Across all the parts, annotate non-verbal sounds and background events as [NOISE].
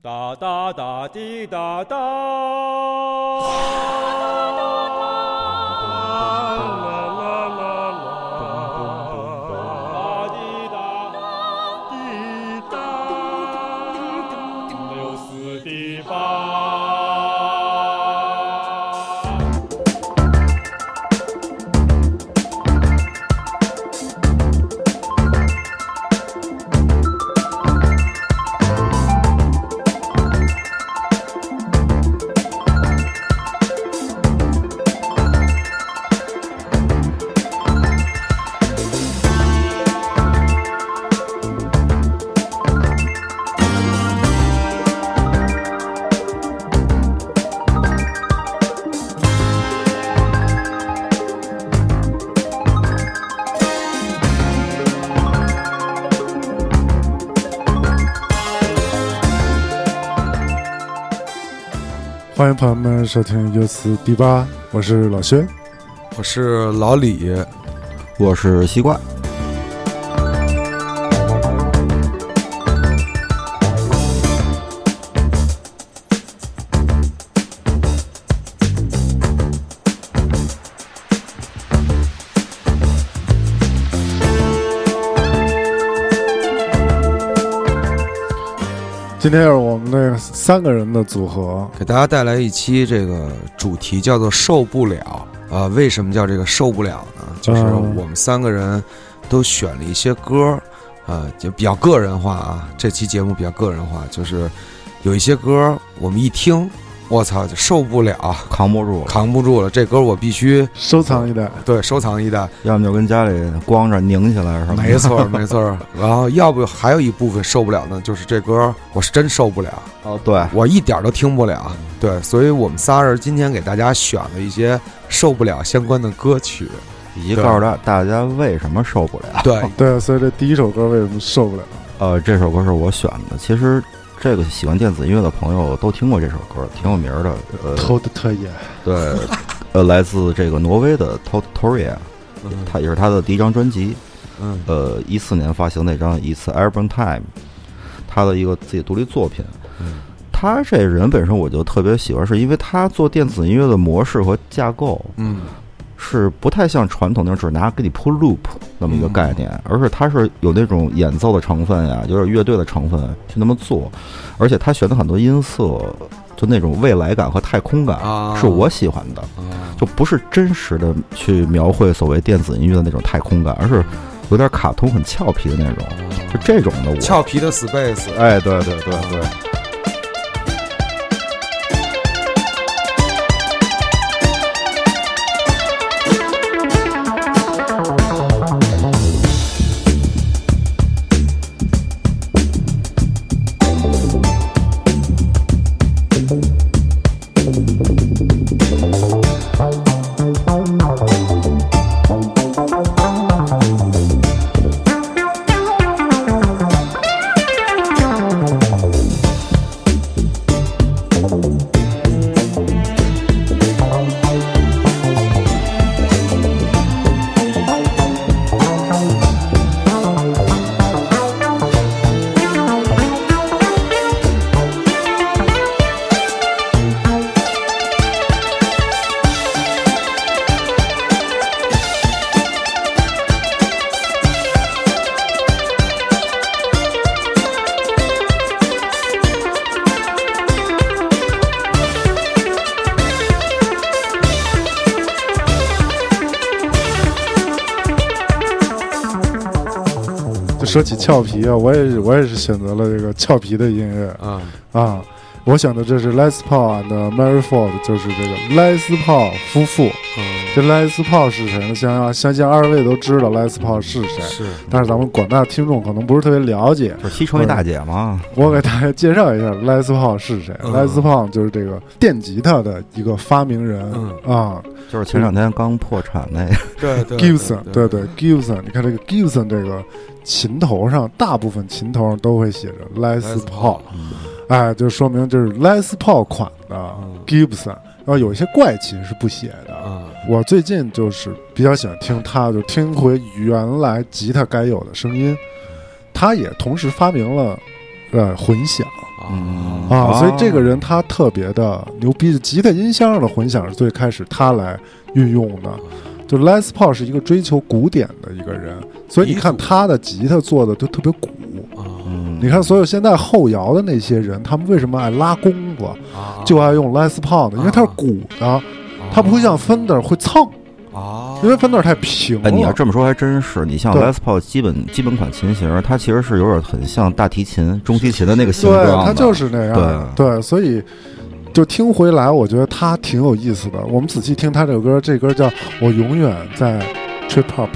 哒哒哒滴哒哒。哒欢迎朋友们收听 U 四 D 八，我是老薛。我是老李，我是西瓜。今天是我们那三个人的组合，给大家带来一期这个主题叫做“受不了”啊、为什么叫这个受不了呢？就是嗯我们三个人都选了一些歌，啊，就比较个人化啊。这期节目比较个人化，就是有一些歌我们一听，我操，就受不了，扛不住了，扛不住了，这歌我必须收藏一代。对收藏一代。要么就跟家里光着拧起来，是吧？没错，没错。然后要不还有一部分受不了呢，就是这歌我是真受不了。哦，对，我一点儿都听不了。对，所以我们仨人今天给大家选了一些受不了相关的歌曲。以及告诉大大家为什么受不了。对，对，所以这第一首歌为什么受不了？呃，这首歌是我选的。其实这个喜欢电子音乐的朋友都听过这首歌，挺有名儿的。呃，偷的特野，对，[LAUGHS] 呃，来自这个挪威的 t o t o r i a 嗯他也是他的第一张专辑。嗯呃，一四年发行那张《It's Urban Time》，他的一个自己独立作品。嗯他这人本身我就特别喜欢，是因为他做电子音乐的模式和架构嗯是不太像传统那种只拿给你铺 loop 那么一个概念，而是它是有那种演奏的成分呀，有点乐队的成分去那么做，而且他选的很多音色，就那种未来感和太空感，啊是我喜欢的，啊就不是真实的去描绘所谓电子音乐的那种太空感，而是有点卡通、很俏皮的那种，就这种的我。俏皮的 Space。哎，对对对对。说起俏皮啊，我也是我也是选择了这个俏皮的音乐啊啊。我选的这是 Les Paul and Mary Ford，就是这个莱斯炮夫妇。嗯，这莱斯炮是谁呢？相相信二位都知道莱斯炮是谁，是但是咱们广大听众可能不是特别了解。就是西城一大姐嘛，我给大家介绍一下莱斯炮是谁。嗯莱斯炮就是这个电吉他的一个发明人嗯啊就是前两天刚破产那个。对对，Gibson，对对对，Gibson，你看这个 Gibson 这个琴头上，大部分琴头上都会写着 Les Paul，，哎，就说明就是 Les Paul 款的嗯 Gibson。然后有一些怪琴是不写的。啊我最近就是比较喜欢听他，就听回原来吉他该有的声音。他也同时发明了呃混响，啊啊，哦所以这个人他特别的牛逼，吉他音箱上的混响是最开始他来运用的。就 Les Paul 是一个追求古典的一个人，所以你看他的吉他做的都特别鼓。啊嗯，你看所有现在后摇的那些人，他们为什么爱拉弓子，啊就爱用 Les Paul 呢？因为它是鼓的，它不会像 Fender 会蹭，啊，因为 Fender 太平哎，你要。这么说还真是。你像 Les Paul 基本基本款琴型，它其实是有点很像大提琴、中提琴的那个形对，状对。它就是那样。对对，所以就听回来，我觉得他挺有意思的。我们仔细听他这首歌，这歌叫《我永远在 Trip Hop》。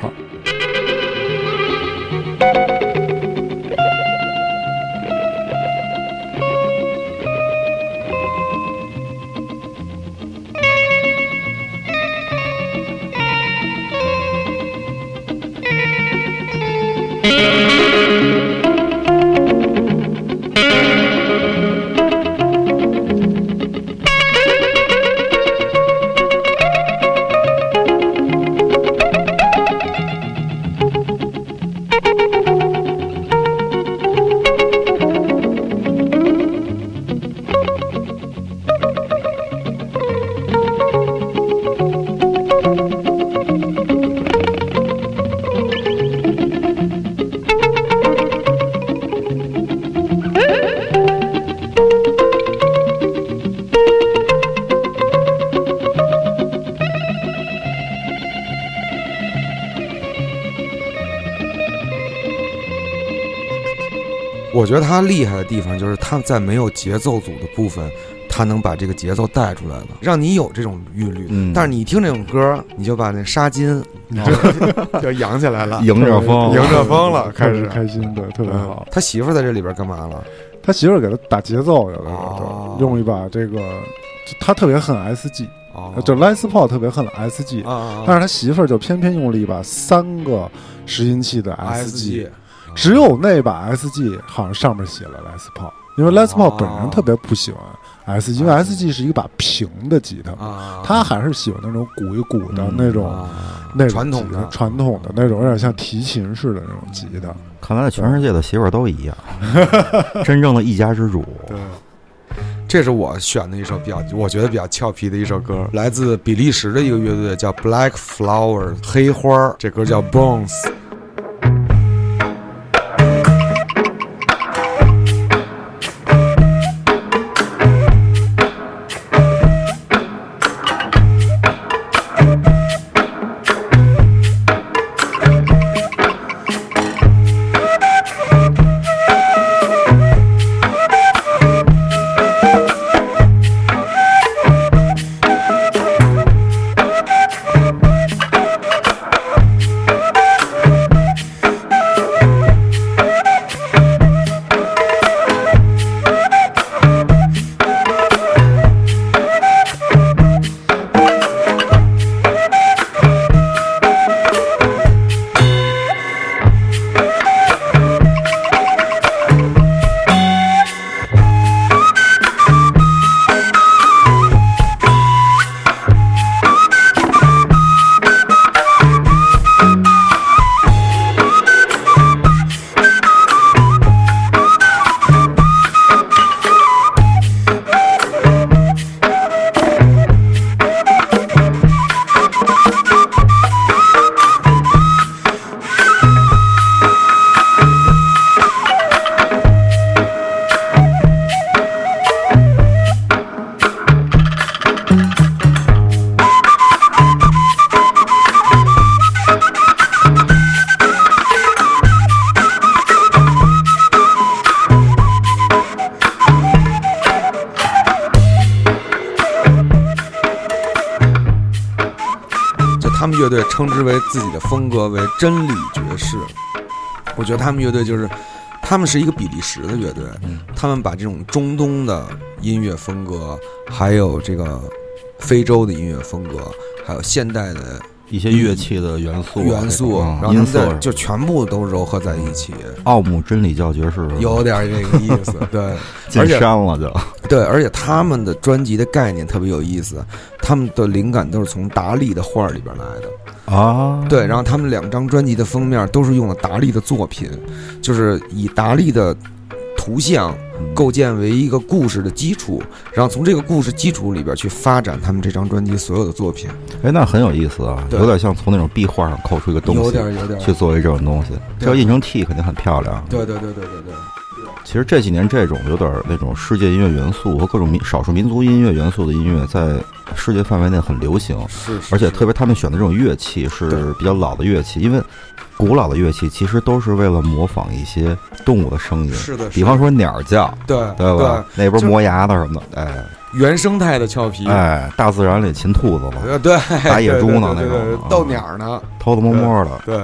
我觉得他厉害的地方就是他在没有节奏组的部分，他能把这个节奏带出来了，让你有这种韵律。嗯。但是你一听这种歌，你就把那纱巾就 [LAUGHS] 就扬起来了，[LAUGHS] 迎着风，[LAUGHS] 迎着风了，开始。开心对，特别嗯。好。他媳妇儿在这里边干嘛了？他媳妇儿给他打节奏，有的时哦。候用一把这个，就他特别恨 SG，哦，就 Les Paul 特别恨 SG，啊，但是他媳妇儿就偏偏用了一把三个拾音器的 SG，只有那把 SG 好像上面写了 Les Paul，因为 Les Paul 哦本人特别不喜欢 SG，因为 SG 是一把平的吉他，啊，他还是喜欢那种鼓一鼓的嗯那种、啊那种传统的传统的那种，有点像提琴似的那种吉他。看来全世界的媳妇儿都一样，[LAUGHS] 真正的一家之主。对，这是我选的一首比较，我觉得比较俏皮的一首歌，来自比利时的一个乐队叫 Black Flower 黑花儿，这歌叫 Bones。称之为自己的风格为真理爵士。我觉得他们乐队就是，他们是一个比利时的乐队，嗯他们把这种中东的音乐风格，还有这个非洲的音乐风格，还有现代的一些乐器的元素啊，元素，然后音色在就全部都糅合在一起，奥姆真理教爵士有点这个意思。对，[LAUGHS] 进而且山了就，对，而且他们的专辑的概念特别有意思，他们的灵感都是从达利的画儿里边来的。啊，对，然后他们两张专辑的封面都是用了达利的作品，就是以达利的图像嗯。构建为一个故事的基础，然后从这个故事基础里边去发展他们这张专辑所有的作品，哎，那很有意思啊，对。有点像从那种壁画上抠出一个东西有点有点。去作为这种东西，这要印成 T 肯定很漂亮。对对对对对对，其实这几年这种有点那种世界音乐元素和各种民少数民族音乐元素的音乐，在世界范围内很流行，是，是而且特别他们选的这种乐器是比较老的乐器，因为古老的乐器其实都是为了模仿一些动物的声音，是的，比方说鸟叫，对对吧？那边就磨牙的什么的，哎。原生态的俏皮，哎，大自然里擒兔子了，呃对，打野猪呢那种。啊逗鸟呢，偷偷摸摸的，对，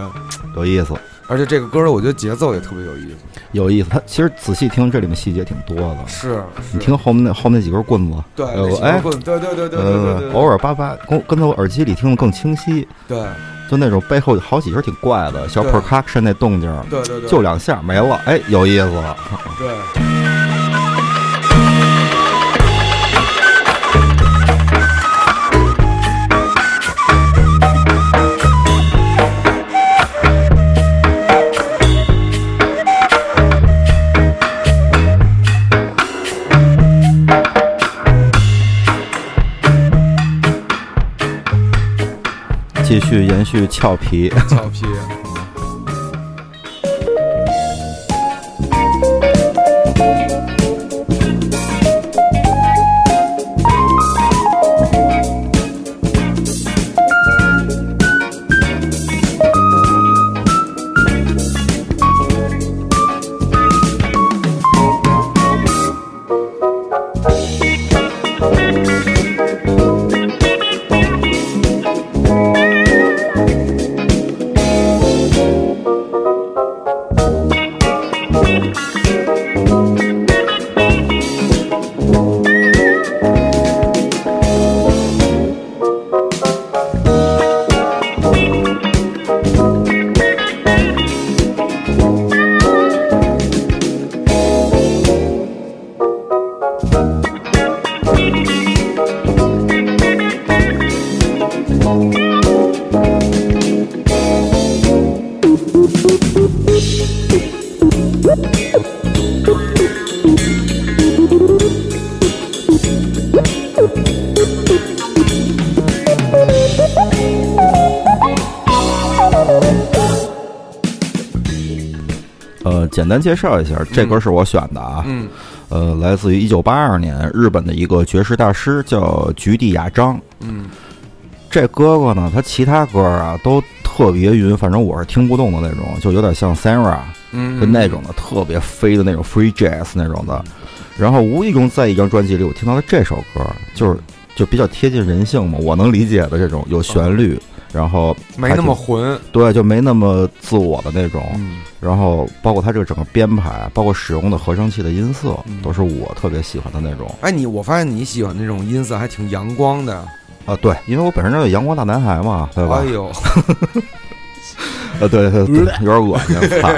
有意思，而且这个歌儿我觉得节奏也特别有意思，有意思。它其实仔细听，这里面细节挺多的。是，你听后面那后面那几根棍子，对，呃那几哎棍对对对对对对偶尔叭叭，跟跟在我耳机里听的更清晰。对就那种背后好几声挺怪的小 percussion 那动静，对对对，就两下没了，哎，有意思了。对。去俏皮，[LAUGHS] 俏皮。单介绍一下，这歌是我选的啊，嗯。呃，来自于一九八二年日本的一个爵士大师，叫菊地雅章。嗯。这哥哥呢，他其他歌啊都特别晕，反正我是听不动的那种，就有点像 Sarah 嗯，就那种的，特别飞的那种 free jazz 那种的。然后无意中在一张专辑里，我听到了这首歌，就是就比较贴近人性嘛，我能理解的这种有旋律，然后没那么混。对，就没那么自我的那种。嗯然后包括它这个整个编排，包括使用的合成器的音色嗯，都是我特别喜欢的那种。哎，你我发现你喜欢那种音色还挺阳光的。啊，对，因为我本身就是阳光大男孩嘛，对吧 [LAUGHS] 哎？呦，呃，对对对，[LAUGHS] 有点恶心，操！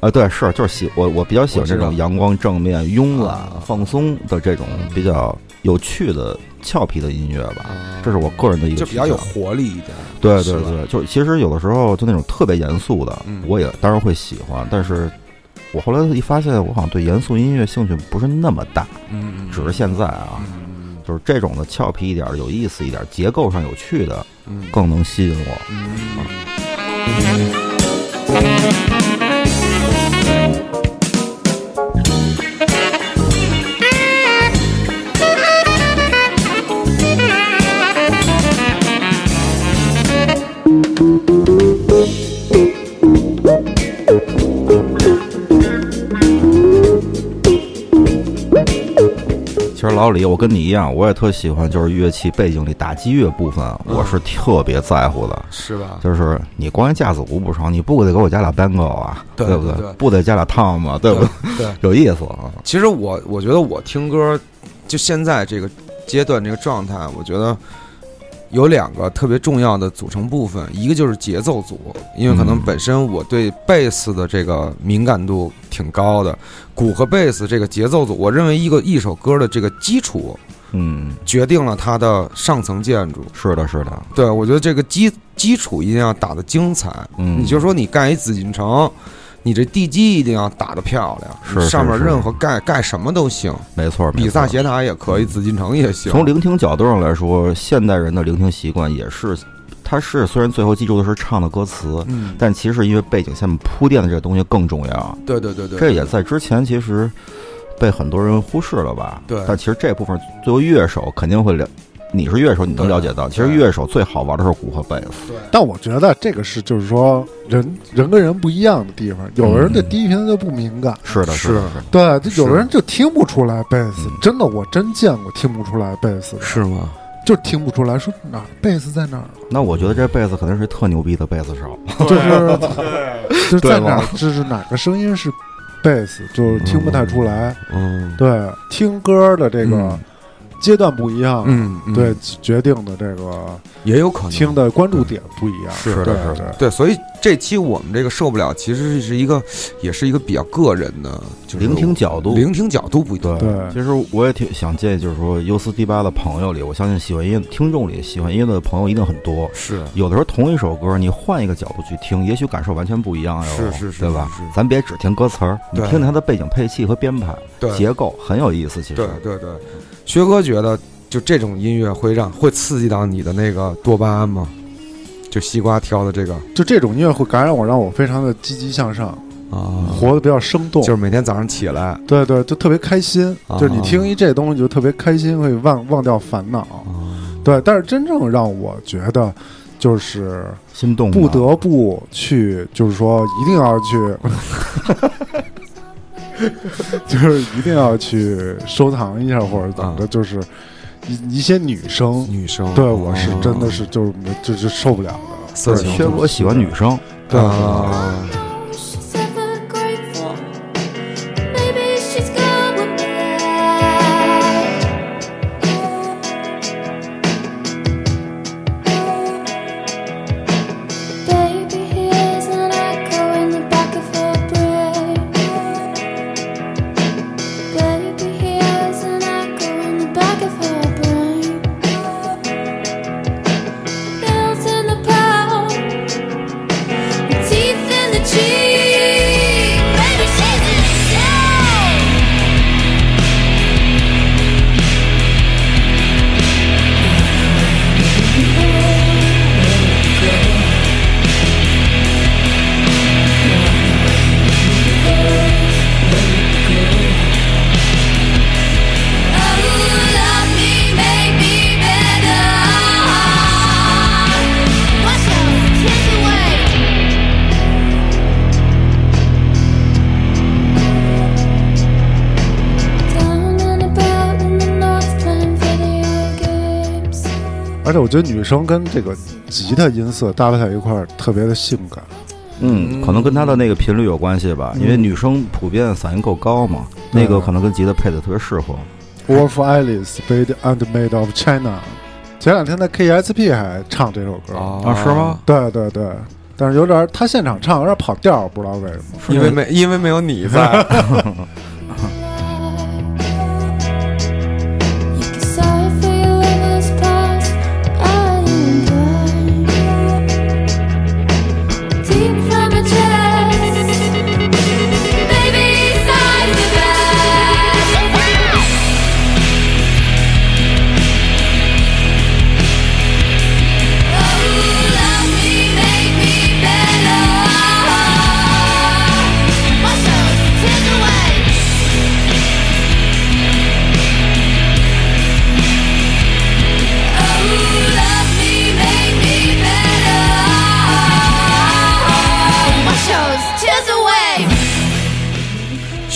啊，对，是就是喜我我比较喜欢这种阳光正面、慵懒啊、放松的这种比较有趣的、俏皮的音乐吧。啊这是我个人的一个就比较有活力一点。对对对，就其实有的时候就那种特别严肃的嗯，我也当然会喜欢，但是我后来一发现，我好像对严肃音乐兴趣不是那么大，只是现在啊，嗯就是这种的俏皮一点、有意思一点、结构上有趣的，嗯更能吸引我。嗯老李，我跟你一样，我也特喜欢，就是乐器背景里打击乐部分，嗯我是特别在乎的。是吧？就是你光一架子鼓不成，你不得给我加俩 bango 啊，对不对对不得加俩 tom 啊，对不对？对，[LAUGHS] 有意思啊。其实我我觉得我听歌，就现在这个阶段这个状态，我觉得有两个特别重要的组成部分，一个就是节奏组，因为可能嗯本身我对贝斯的这个敏感度挺高的，鼓和贝斯这个节奏组，我认为一个一首歌的这个基础嗯，决定了它的上层建筑。是的，是的，对我觉得这个基基础一定要打得精彩，嗯，你就说你干一紫禁城，你这地基一定要打得漂亮，是是上面任何盖盖什么都行，没错，比萨斜塔也可以，紫禁城也行。从聆听角度上来说，现代人的聆听习惯也是，他是虽然最后记住的是唱的歌词，嗯，但其实因为背景下面铺垫的这个东西更重要。对对对对，这也在之前其实被很多人忽视了吧？对但其实这部分作为乐手肯定会了，你是乐手，你能了解到，其实乐手最好玩的是鼓和贝斯。但我觉得这个是就是说人人跟人不一样的地方，有的人对低频就不敏感，是的，是。的，对，就有的人就听不出来贝斯。嗯，真的我真见过听不出来贝斯的，是吗？就听不出来，说哪儿贝斯在哪儿，那我觉得这贝斯肯定是特牛逼的贝斯手。就是 [LAUGHS] 就是在哪儿，就是哪个声音是贝斯，就是听不太出来。嗯。对，听歌的这个嗯阶段不一样，嗯，嗯。对，决定的这个也有可能。听的关注点不一样，是的对是的。对。对，所以这期我们这个受不了，其实是一个，也是一个比较个人的，就是聆听角度。聆听角度不一样。对。对。其实我也挺想建议，就是说优思迪八的朋友里，我相信喜欢音乐听众里喜欢音乐的朋友一定很多。是。有的时候同一首歌，你换一个角度去听，也许感受完全不一样哟。是是是对吧？是是？咱别只听歌词儿，你听听它的背景配器和编排对。结构，很有意思。其实。对对对，薛哥觉得就这种音乐会让会刺激到你的那个多巴胺吗？就西瓜挑的这个就这种音乐会感染我，让我非常的积极向上，啊，活得比较生动。就是每天早上起来对对，就特别开心。啊就是你听一这东西就特别开心，会忘忘掉烦恼。啊，对，但是真正让我觉得，就是心动不得不去，就是说一定要去，[LAUGHS] [LAUGHS] 就是一定要去收藏一下或者怎么着，啊。就是一一些女生，女生对我是真的哦是就是就是受不了的。色情薛哥喜欢女生，对而且我觉得女生跟这个吉他音色搭配在一块儿，特别的性感。嗯，可能跟她的那个频率有关系吧，因为女生普遍嗓音够高嘛，那个可能跟吉他配的特别适合。Wolf Alice Made and Made of China，前两天在 KSP 还唱这首歌。啊是吗？对对对，但是有点儿他现场唱有点跑调儿，不知道为什么。因为没因为没有你在，[LAUGHS]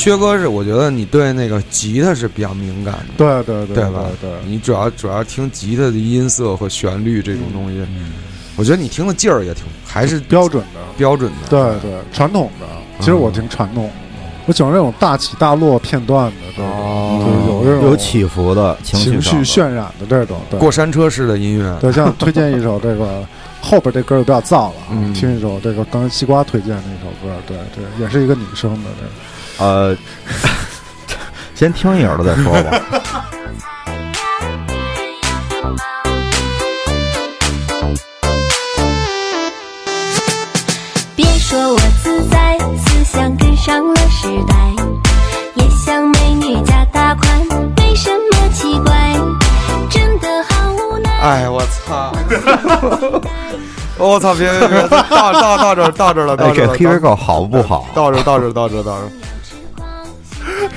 薛哥是我觉得你对那个吉他是比较敏感的，对对对对吧？对，你主要主要听吉他的音色和旋律这种东西，我觉得你听的劲儿也挺还是标准的。标准的。对对，传统的。其实我挺传统，我喜欢这种大起大落片段的这种，哦就是有这种有起伏的情情绪渲染的这种。对过山车式的音乐，对，像推荐一首这个 [LAUGHS] 后边这歌有点燥了啊，嗯听一首这个刚才西瓜推荐那首歌，对对，也是一个女生的这个。呃，先听一耳朵再说吧。别说我自在，思想跟上了时代，也像美女加大款，没什么奇怪，真的好无奈。哎，我操！[LAUGHS] 我操！别别别，到到到这儿，到这儿了，哎，到这儿了，这黑人狗好不好？到这儿，到这儿，到这儿，到这儿。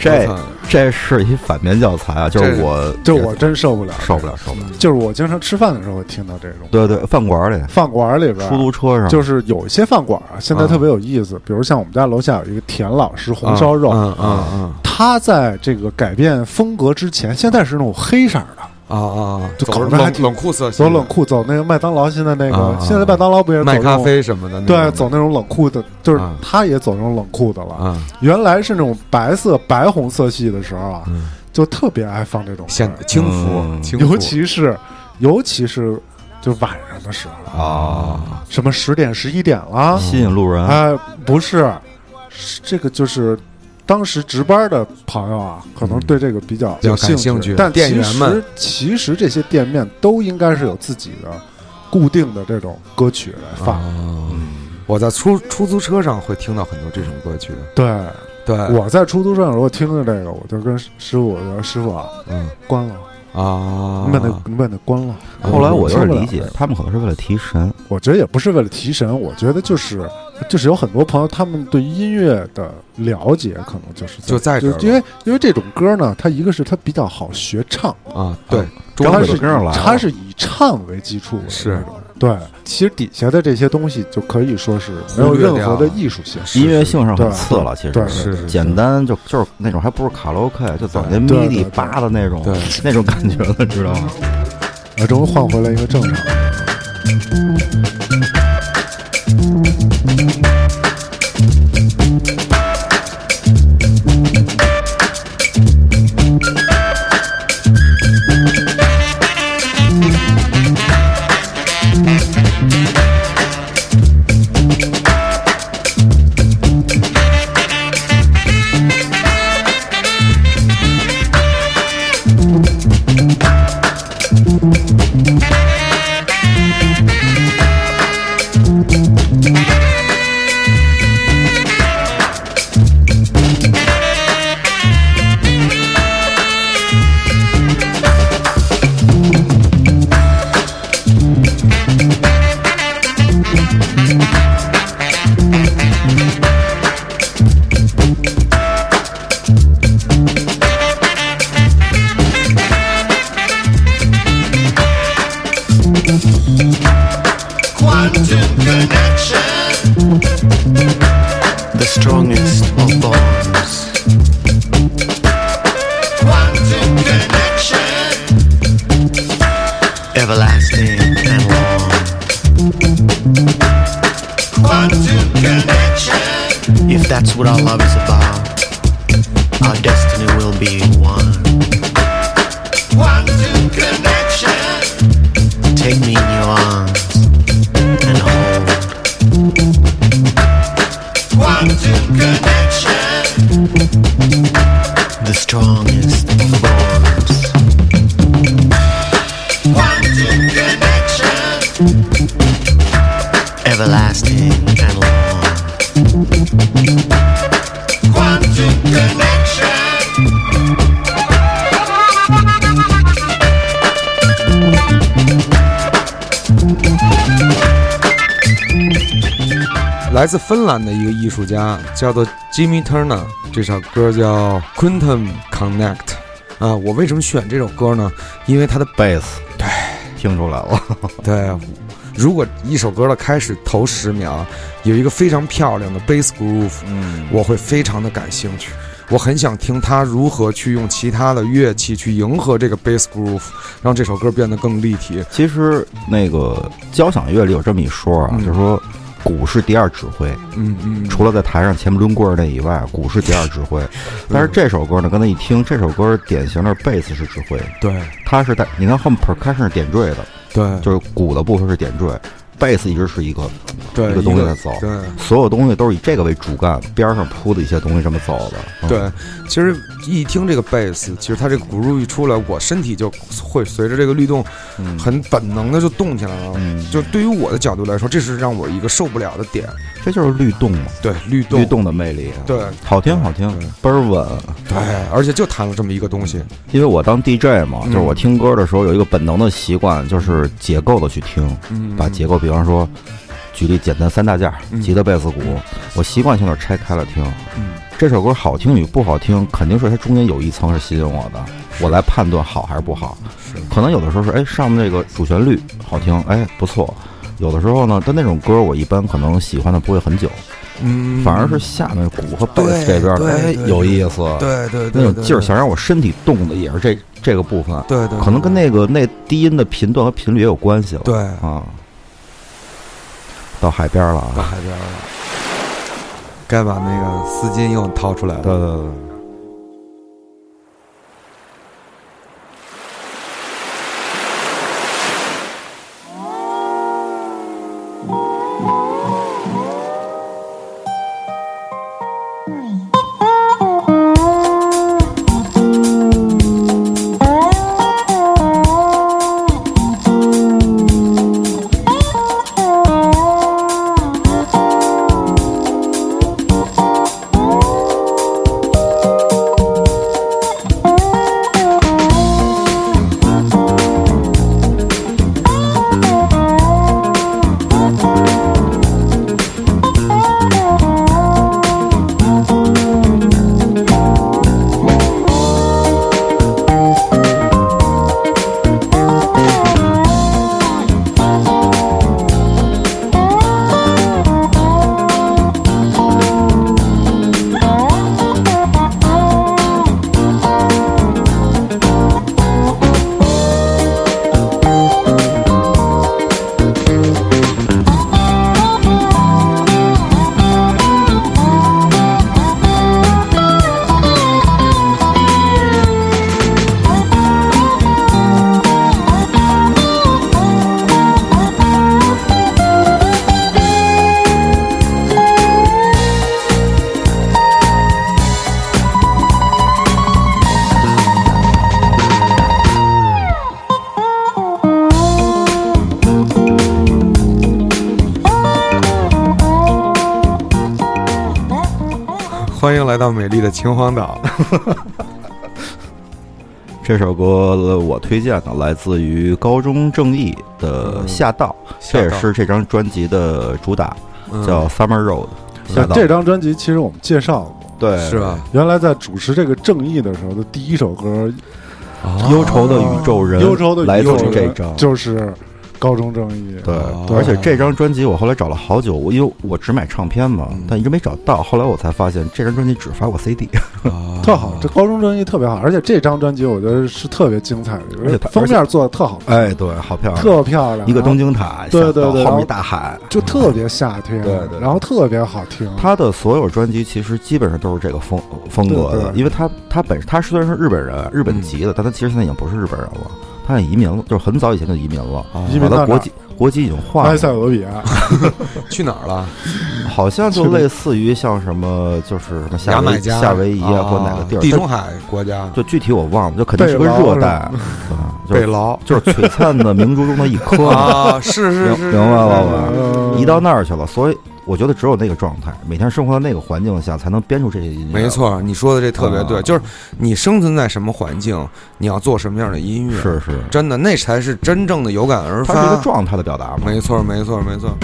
这这是一反面教材啊！就是我就我真受不了，受不了，受不了。就是我经常吃饭的时候会听到这种对对，饭馆里、饭馆里边出租车上，就是有一些饭馆啊，现在啊特别有意思，比如像我们家楼下有一个田老师红烧肉，嗯嗯嗯他在这个改变风格之前，现在是那种黑色的，啊啊，就搞得还挺冷酷色系，走冷酷，走那个麦当劳现在那个，现在麦当劳不也是走卖咖那种啡什么的，对，走那种冷酷的，就是啊。他也走那种冷酷的了。啊，原来是那种白色白红色系的时候啊，嗯。就特别爱放这种显轻浮，嗯。轻浮。尤其是尤其是就晚上的时候，啊，什么十点十一点了，吸引路人。哎，不是，是这个就是当时值班的朋友啊，可能对这个比较有感兴趣但其店员们实其实这些店面都应该是有自己的固定的这种歌曲来放。我在出出租车上会听到很多这种歌曲，对，对，我在出租车上如果听着这个，我就跟师傅我说：“师傅啊，嗯。关了，啊，你把那你把那关了。”后来我有点理解，他们可能是为了提神。我觉得也不是为了提神，我觉得就是就是有很多朋友他们对音乐的了解可能就是就在这儿了因为因为这种歌呢，它一个是它比较好学唱，啊，对，主要是它是以唱为基础的是。对，其实底下的这些东西就可以说是没有任何的艺术性。音乐性上很次了，其实对是是简单就就是那种，还不是卡拉 OK，就走那对 MIDI 对对扒的那种对那种感觉了，知道吗？啊，终于换回来一个正常。术家叫做 Jimmy Turner，这首歌叫《Quantum Connect》啊。我为什么选这首歌呢？因为它的贝斯，对，听出来了。[LAUGHS] 对，如果一首歌的开始头十秒有一个非常漂亮的 bass groove，嗯我会非常的感兴趣。我很想听他如何去用其他的乐器去迎合这个 bass groove，让这首歌变得更立体。其实那个交响乐里有这么一说啊，嗯就是说鼓是第二指挥，嗯嗯，除了在台上前不抡棍儿那以外，鼓是第二指挥。但是这首歌呢，刚才一听，这首歌典型的贝斯是指挥，对。它是带你看后面 percussion 是点缀的，对。就是鼓的部分是点缀，贝斯一直是一个对一个东西在走，对。所有东西都是以这个为主干，边上铺的一些东西这么走的。嗯对，其实一听这个贝斯，其实它这个鼓入一出来，我身体就会随着这个律动，嗯很本能的就动起来了。嗯就对于我的角度来说，这是让我一个受不了的点。这就是律动嘛，对律动。律动的魅力，对。好听好听，倍儿稳。对，而且就弹了这么一个东西，因为我当 DJ 嘛，嗯。就是我听歌的时候有一个本能的习惯，就是结构的去听，嗯把结构，比方说，举例简单三大件，嗯。吉他、贝斯、鼓，我习惯性的拆开了听。嗯。这首歌好听与不好听，肯定是它中间有一层是吸引我的，我来判断好还是不好。是。可能有的时候是，哎，上面那个主旋律好听，哎，不错。有的时候呢，但那种歌我一般可能喜欢的不会很久，嗯反而是下面鼓和贝斯这边，对哎，有意思。对对对那种劲儿，想让我身体动的也是这这个部分，对对，可能跟那个那低音的频段和频率也有关系了。对啊，到海边了到啊！海边了，该把那个丝巾又掏出来了。对对对。来到美丽的秦皇岛。[LAUGHS] 这首歌我推荐的来自于高中正义的《下道》，这也是这张专辑的主打，嗯叫《Summer Road》。下道这张专辑其实我们介绍过，对是吧？？原来在主持这个正义的时候的第一首歌忧愁的宇宙人，忧愁的来自宇宙人这张。就是高中正义。对对，而且这张专辑我后来找了好久，我因为我只买唱片嘛嗯，但一直没找到。后来我才发现，这张专辑只发过 CD，[LAUGHS] 特好，这高中正义特别好，而且这张专辑我觉得是特别精彩的，而且它封面做的特好。看，哎，对，好漂亮，特漂亮，一个东京塔，对对对然后一大海。就特别夏天，对对然后特别好听。他的所有专辑其实基本上都是这个风风格的，对对。因为他他本他虽然是日本人，日本籍的，但他其实现在已经不是日本人了，他也移民了，就是很早以前就移民了，移民到国籍国籍已经换埃塞了，俄比亚，[LAUGHS] 去哪儿了？好像就类似于像什么就是什么夏威夏威夷啊或哪个地儿，地中海国家，就具体我忘了，就肯定是个热带，是吧？啊就是贝劳。就是璀璨的明珠中的一颗。嘛，[LAUGHS] 啊，是是是，明明白了。吧？呃移到那儿去了，所以我觉得只有那个状态，每天生活在那个环境下，才能编出这些音乐。没，错，你说的这特别对，啊就是你生存在什么环境，你要做什么样的音乐，是是，真的，那才是真正的有感而发它是一个。状态的表达嘛。没错，没错，没错。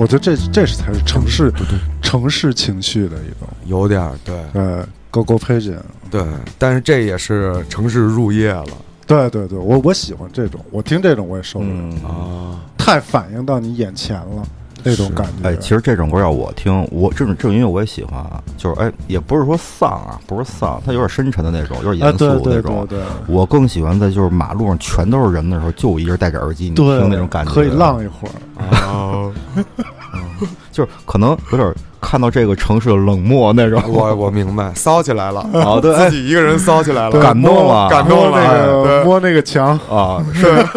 我觉得这这是才是城市城市情绪的一种。有点儿对呃，Go Go Pigeon，对，但是这也是城市入夜了对对对，我我喜欢这种，我听这种我也受不了，嗯啊。太反映到你眼前了那种感觉。哎，其实这种歌要我听，我这种这种音乐我也喜欢啊，就是哎，也不是说丧啊，不是丧，它有点深沉的那种，有点啊，严肃对对那种对。对我更喜欢在就是马路上全都是人的时候，就我一人戴着耳机，你，听那种感觉，可以浪一会儿。啊，[LAUGHS] 就是可能有点看到这个城市的冷漠那种。我我明白，骚起来了，啊，[LAUGHS] 对，哎自己一个人骚起来了，感动了，感动了摸那哎个对摸那个墙，啊，甚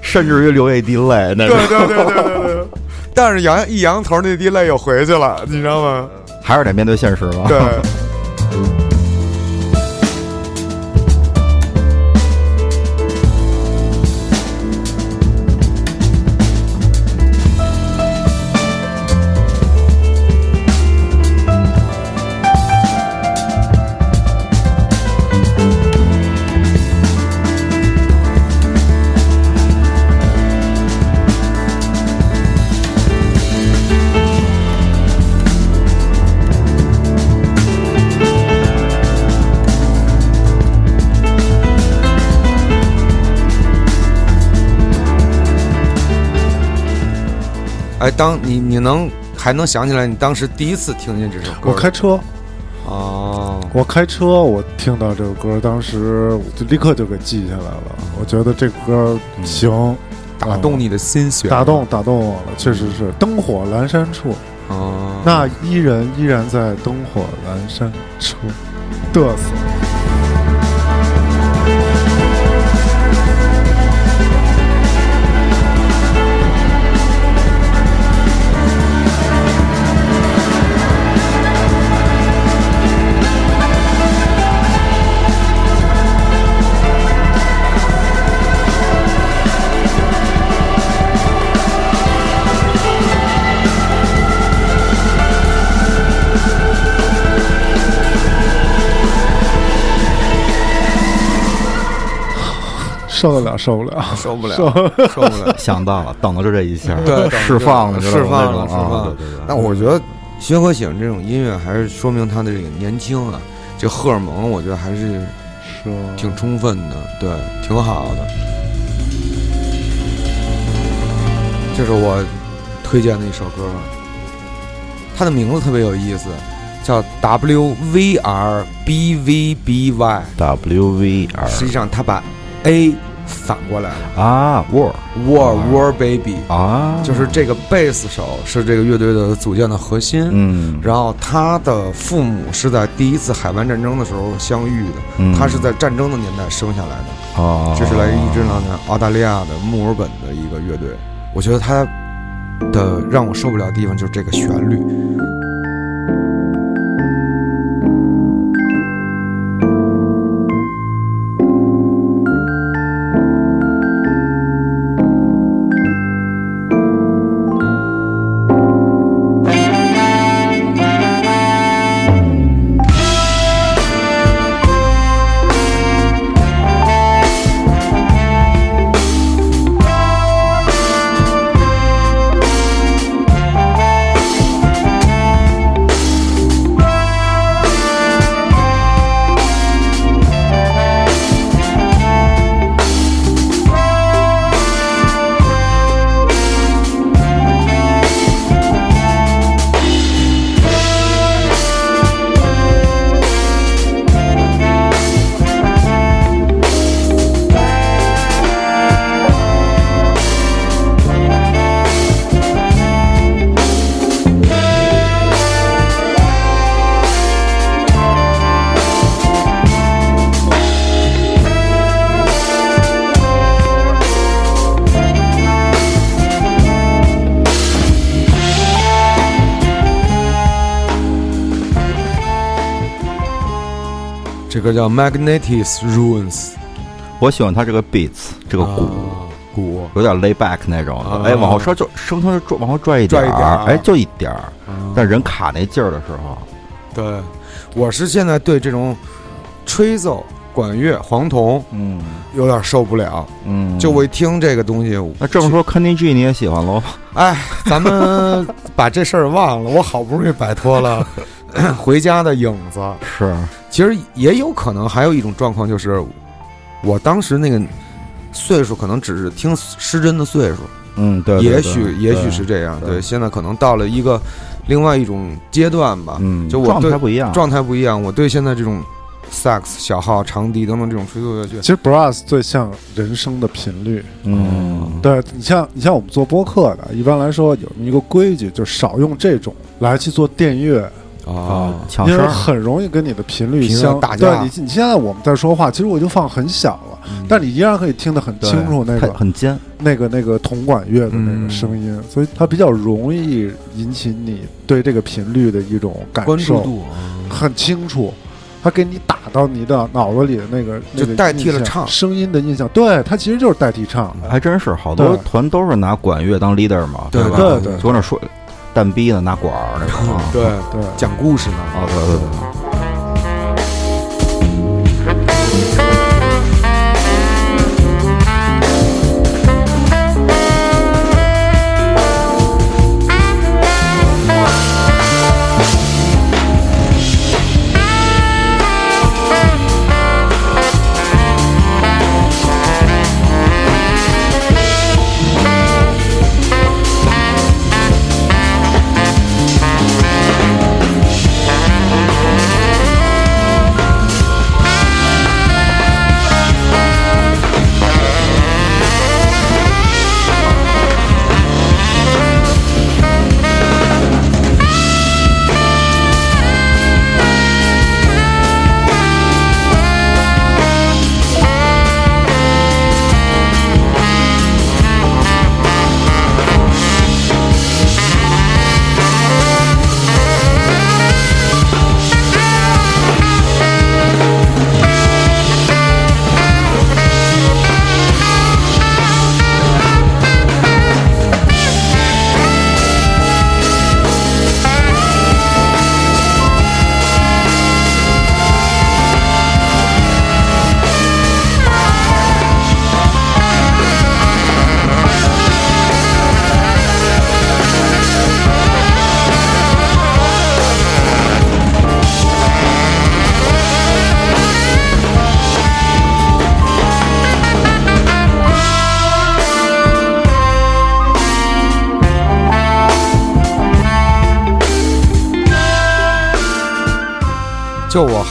[LAUGHS] 甚至于流一滴泪那种，对对对对对对。但是扬一扬头，那滴泪又回去了，你知道吗？还是得面对现实吧。对。哎，当你你能还能想起来你当时第一次听见这首歌？我开车，哦，我开车，我听到这首歌，当时我就立刻就给记下来了。我觉得这歌行，打动你的心弦，打动打动我了，确实是灯火阑珊处，哦，那伊人依然在灯火阑珊处嘚瑟。受得了，受不了。受不了，[LAUGHS] 受受不了。想到了，等的就这一下，对释放了，释放了，释啊放了。对对对。那我觉得薛和醒这种音乐还是说明他的这个年轻啊，这荷尔蒙我觉得还是是挺充分的，对，挺好的。这是我推荐的一首歌，它的名字特别有意思，叫 W V R B V B Y。W V R 实际上他把 A 反过来了。啊，War，War War Baby，啊，就是这个贝斯手是这个乐队的组建的核心。嗯，然后他的父母是在第一次海湾战争的时候相遇的，嗯。他是在战争的年代生下来的。哦，这是来自一支来自澳大利亚的墨尔本的一个乐队。我觉得他的让我受不了的地方就是这个旋律。叫 Magnetis Ruins，我喜欢他这个 beats 这个鼓。啊鼓，有点 lay back 那种啊，哎，往后稍就声声就转往后拽一点拽一点儿儿，哎，就一点儿。啊但人卡那劲儿的时候，对，我是现在对这种吹奏管乐、黄铜嗯有点受不了。嗯，就我一听这个东西，那这么说，Kenny G 你也喜欢喽？[LAUGHS] 哎，咱们把这事儿忘了。我好不容易摆脱了 [COUGHS] 回家的影子。是，其实也有可能还有一种状况，就是我当时那个岁数可能只是听失真的岁数，嗯，对，对也许也许是这样。对对，现在可能到了一个另外一种阶段吧，嗯，就我对状态不一样，状态不一样。我对现在这种萨克斯、小号、长笛等等这种吹奏乐器，其实 brass 最像人声的频率。嗯，对你像你像我们做播客的，一般来说有一个规矩，就是少用这种来去做电乐，啊，抢声儿，因为很容易跟你的频率频率相打架对你你现在我们在说话，其实我已经放很小了，嗯但你依然可以听得很清楚那很个很尖，那个那个铜管乐的那嗯个声音，所以它比较容易引起你对这个频率的一种感关注受，度很清楚。它给你打到你的脑子里的那个，那个就代替了印象唱声音的印象，对，它其实就是代替唱。还真是好多对团都是拿管乐当 leader 嘛，对吧？对对就那说蛋逼呢，拿管儿那种 [LAUGHS] 啊，对对，讲故事呢。啊，对对对。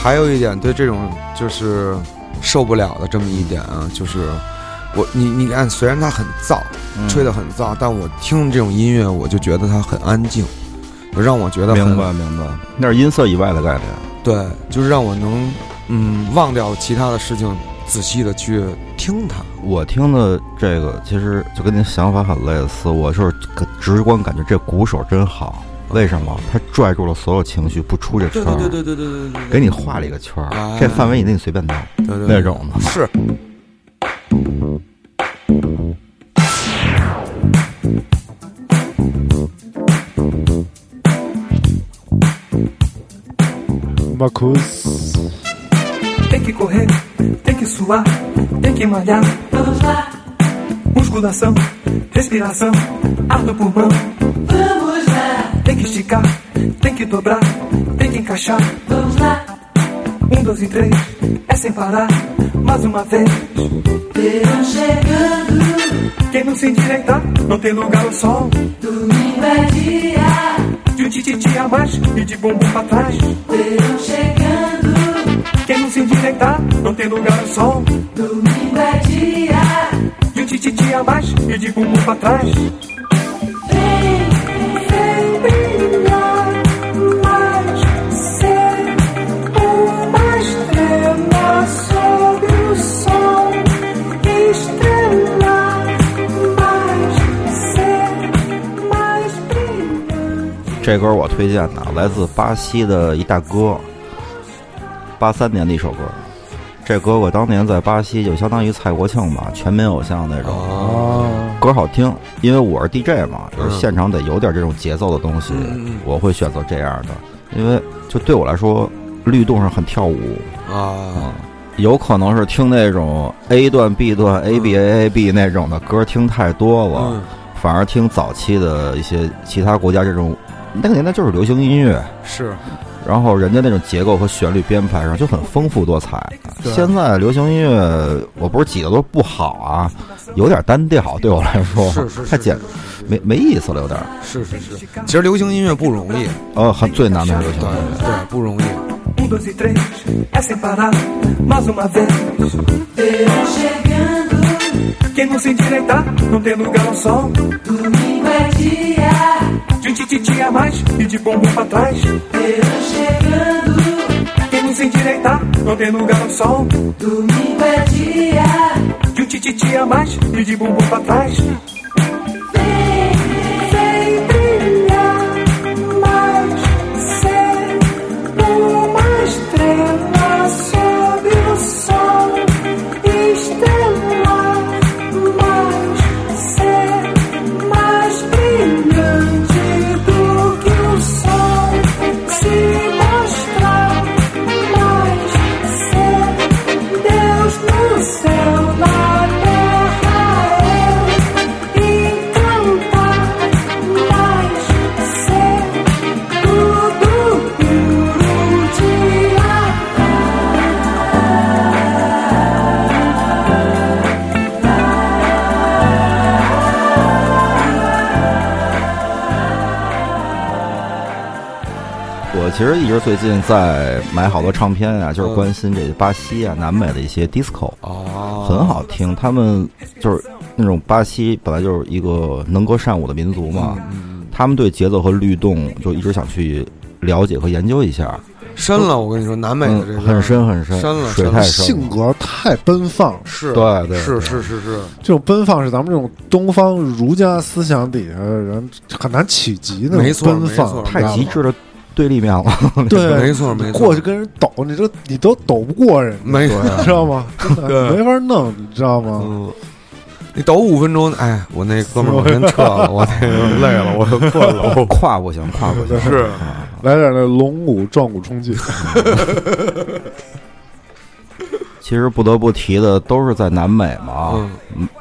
还有一点对这种就是受不了的这么一点啊，就是我你你看，虽然它很燥，嗯吹得很燥，但我听这种音乐，我就觉得它很安静，就让我觉得明白明白，那是音色以外的概念。对，就是让我能嗯忘掉其他的事情，仔细的去听它。我听的这个其实就跟您想法很类似，我就是感直观感觉这鼓手真好。为什么？他拽住了所有情绪，不出这圈儿，对对对对对对对，给你画了一个圈儿，哎这范围以内你随便弄。那种的是 Marcus，Tem que correr, tem que suar, tem que malhar. Vamos lá. Musculação, respiração, ar no pulmão. Vamos lá. Tem que esticar, tem que dobrar, tem que encaixar. Vamos lá. Um, dois e três, é sem parar. Mais uma vez. Verão chegando. Quem não se endireitar, não tem lugar ao sol. Domingo é dia. De um tititi a mais e de bumbum pra trás. Verão chegando. Quem não se endireitar, não tem lugar ao sol. Domingo é dia. De um tititi a mais e de bumbum pra trás. 这歌我推荐的，来自巴西的一大哥，八三年的一首歌。这哥哥当年在巴西就相当于蔡国庆吧，全民偶像那种。哦，啊，歌好听，因为我是 DJ 嘛，就是嗯现场得有点这种节奏的东西，我会选择这样的，因为就对我来说，律动上很跳舞，啊，有可能是听那种 A 段 B 段 A B A A B 那种的歌听太多了，嗯，反而听早期的一些其他国家这种，那个年代就是流行音乐，是然后人家那种结构和旋律编排上就很丰富多彩。现在流行音乐，我不是挤的都不好啊，有点单调，对我来说是是是太简没没意思了，有点。是是是，其实流行音乐不容易，呃，很最难的是流行音乐。对，不容易。Um, Quem não se endireitar, não tem lugar ao sol. domingo é dia. De tititi a mais e de bumbum pra trás. Verão chegando, Quem não se endireitar, não tem lugar ao sol. domingo é dia. De um tititi a mais e de bumbum pra trás. 其实一直最近在买好多唱片啊，就是关心这巴西啊、南美的一些 disco，哦，很好听。他们就是那种巴西本来就是一个能歌善舞的民族嘛，嗯，他们对节奏和律动就一直想去了解和研究一下。深了，我跟你说，南美的这个嗯很深很深，深了水太深。性格太奔放，是，对对是对。是是是，这种奔放是咱们这种东方儒家思想底下的人很难企及的没错奔放，没错太极致的对立面了。对，没错没错，过去跟人抖，你都你都抖不过人，没错，你知道吗？[LAUGHS] 对没法弄，你知道吗？嗯。你抖五分钟，哎，我那哥们儿我先撤了，我那个累了，我困了，我胯 [LAUGHS] 不行，跨不行。是 [LAUGHS] 来点那龙骨壮骨冲劲，其实不得不提的都是在南美嘛，